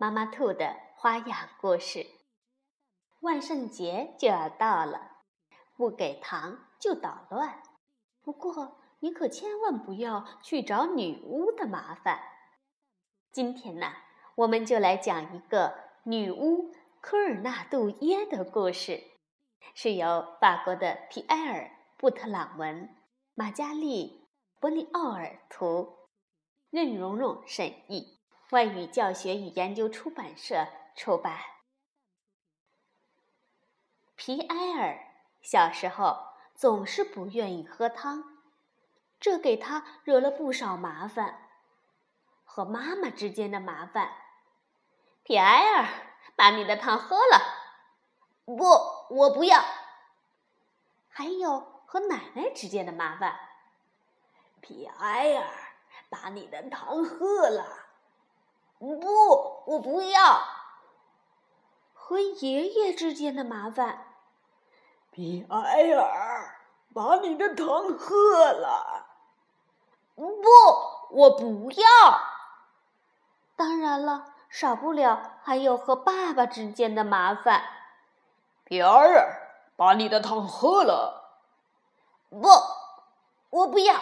妈妈兔的花样故事。万圣节就要到了，不给糖就捣乱。不过你可千万不要去找女巫的麻烦。今天呢，我们就来讲一个女巫科尔纳杜耶的故事，是由法国的皮埃尔·布特朗文、马加丽·伯尼奥尔图。任蓉蓉审译，外语教学与研究出版社出版。皮埃尔小时候总是不愿意喝汤，这给他惹了不少麻烦。和妈妈之间的麻烦，皮埃尔，把你的汤喝了。不，我不要。还有和奶奶之间的麻烦，皮埃尔。把你的汤喝了，不，我不要。和爷爷之间的麻烦，比埃尔，把你的糖喝了，不，我不要。当然了，少不了还有和爸爸之间的麻烦，比埃尔，把你的糖喝了，不，我不要。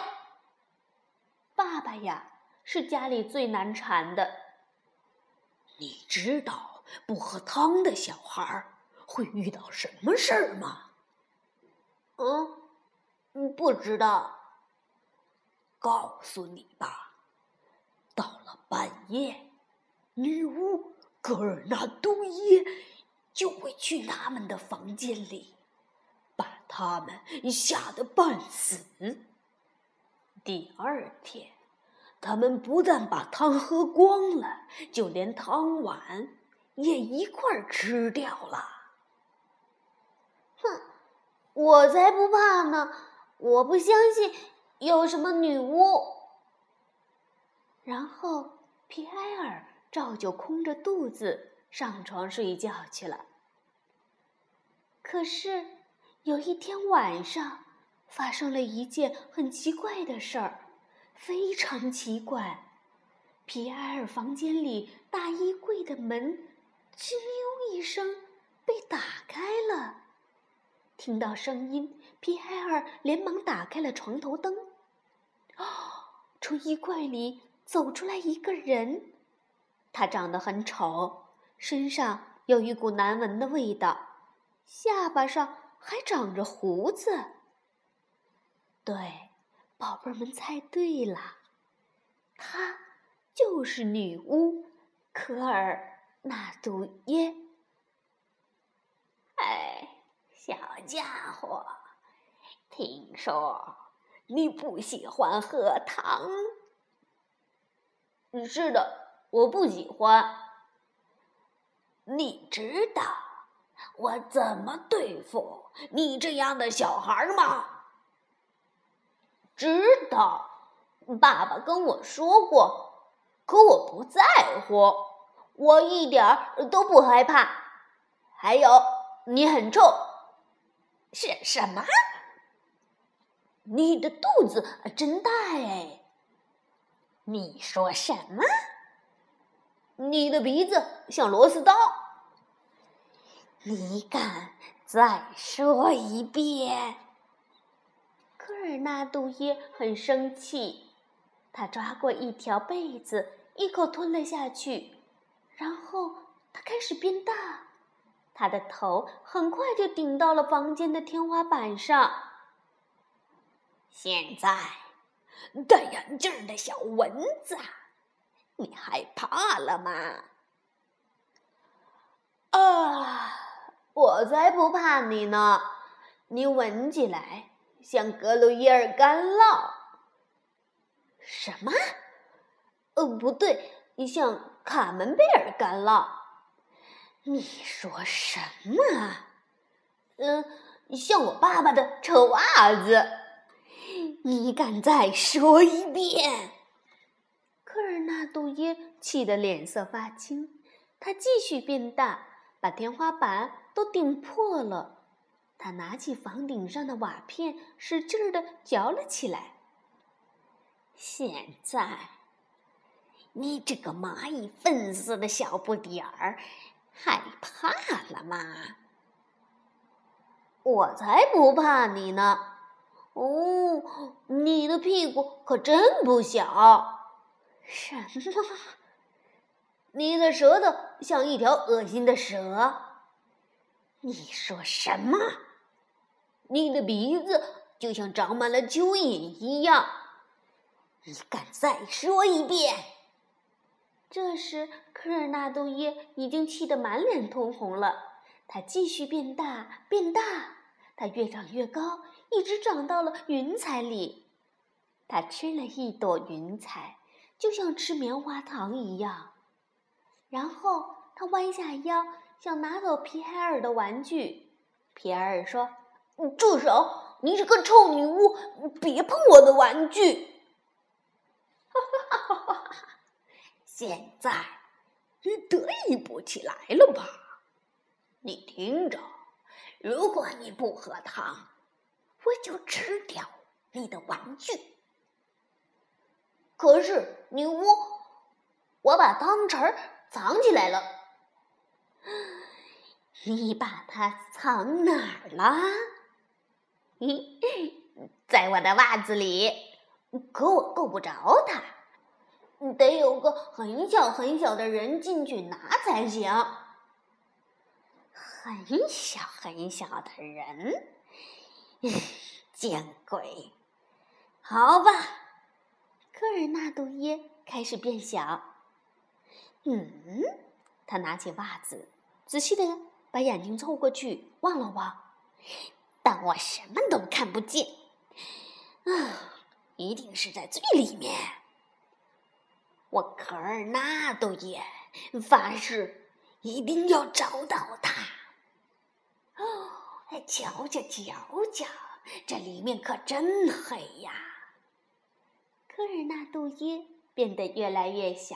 爸爸呀，是家里最难缠的。你知道不喝汤的小孩会遇到什么事儿吗？嗯，不知道。告诉你吧，到了半夜，女巫格尔纳杜耶就会去他们的房间里，把他们吓得半死。第二天，他们不但把汤喝光了，就连汤碗也一块儿吃掉了。哼，我才不怕呢！我不相信有什么女巫。然后皮埃尔照旧空着肚子上床睡觉去了。可是有一天晚上。发生了一件很奇怪的事儿，非常奇怪。皮埃尔房间里大衣柜的门“吱溜”一声被打开了。听到声音，皮埃尔连忙打开了床头灯。哦，从衣柜里走出来一个人，他长得很丑，身上有一股难闻的味道，下巴上还长着胡子。对，宝贝儿们猜对了，她就是女巫科尔纳杜耶。哎，小家伙，听说你不喜欢喝汤？是的，我不喜欢。你知道我怎么对付你这样的小孩吗？知道，爸爸跟我说过，可我不在乎，我一点儿都不害怕。还有，你很臭。是什么？你的肚子真大哎！你说什么？你的鼻子像螺丝刀。你敢再说一遍？尔纳杜耶很生气，他抓过一条被子，一口吞了下去，然后他开始变大，他的头很快就顶到了房间的天花板上。现在，戴眼镜的小蚊子，你害怕了吗？啊，我才不怕你呢！你闻起来。像格鲁伊尔干酪？什么？哦，不对，你像卡门贝尔干酪。你说什么？嗯，像我爸爸的臭袜子。你敢再说一遍？科尔纳杜耶气得脸色发青，他继续变大，把天花板都顶破了。他拿起房顶上的瓦片，使劲儿的嚼了起来。现在，你这个蚂蚁粪似的小不点儿，害怕了吗？我才不怕你呢！哦，你的屁股可真不小。什么？你的舌头像一条恶心的蛇。你说什么？你的鼻子就像长满了蚯蚓一样。你敢再说一遍？这时，科尔纳多耶已经气得满脸通红了。他继续变大，变大，他越长越高。一直长到了云彩里，他吃了一朵云彩，就像吃棉花糖一样。然后他弯下腰，想拿走皮海尔的玩具。皮海尔说：“住手！你这个臭女巫，别碰我的玩具！”哈哈哈哈哈！现在你得意不起来了吧？你听着，如果你不喝汤。我就吃掉你的玩具。可是女巫，我把汤匙藏起来了。你把它藏哪儿了？在我的袜子里。可我够不着它，得有个很小很小的人进去拿才行。很小很小的人。见鬼！好吧，科尔纳杜耶开始变小。嗯，他拿起袜子，仔细的把眼睛凑过去望了望，但我什么都看不见。啊，一定是在最里面。我科尔纳杜耶发誓，一定要找到他。哦。瞧瞧瞧瞧，这里面可真黑呀！科尔纳杜耶变得越来越小，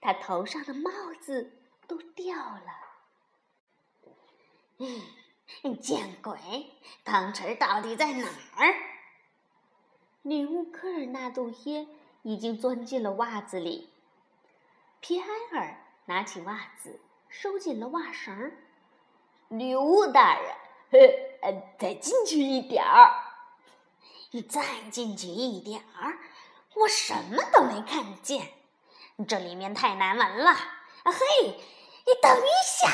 他头上的帽子都掉了。嗯，见鬼！汤匙到底在哪儿？女巫科尔纳杜耶已经钻进了袜子里。皮埃尔拿起袜子，收紧了袜绳。女巫大人。呃，再进去一点儿，你再进去一点儿，我什么都没看见，这里面太难闻了。啊嘿，你等一下，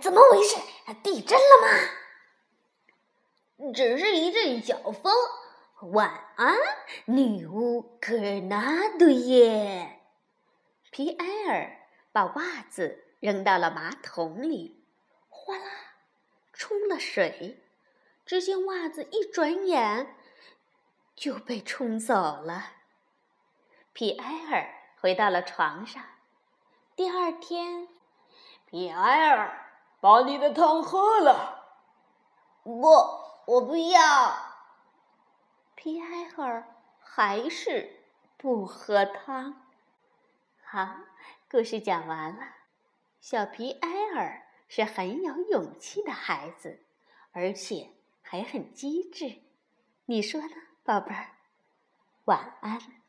怎么回事？地震了吗？只是一阵小风。晚安，女巫科纳多耶。皮埃尔把袜子扔到了马桶里，哗啦。冲了水，只见袜子一转眼就被冲走了。皮埃尔回到了床上。第二天，皮埃尔把你的汤喝了。不，我不要。皮埃尔还是不喝汤。好，故事讲完了。小皮埃尔。是很有勇气的孩子，而且还很机智，你说呢，宝贝儿？晚安。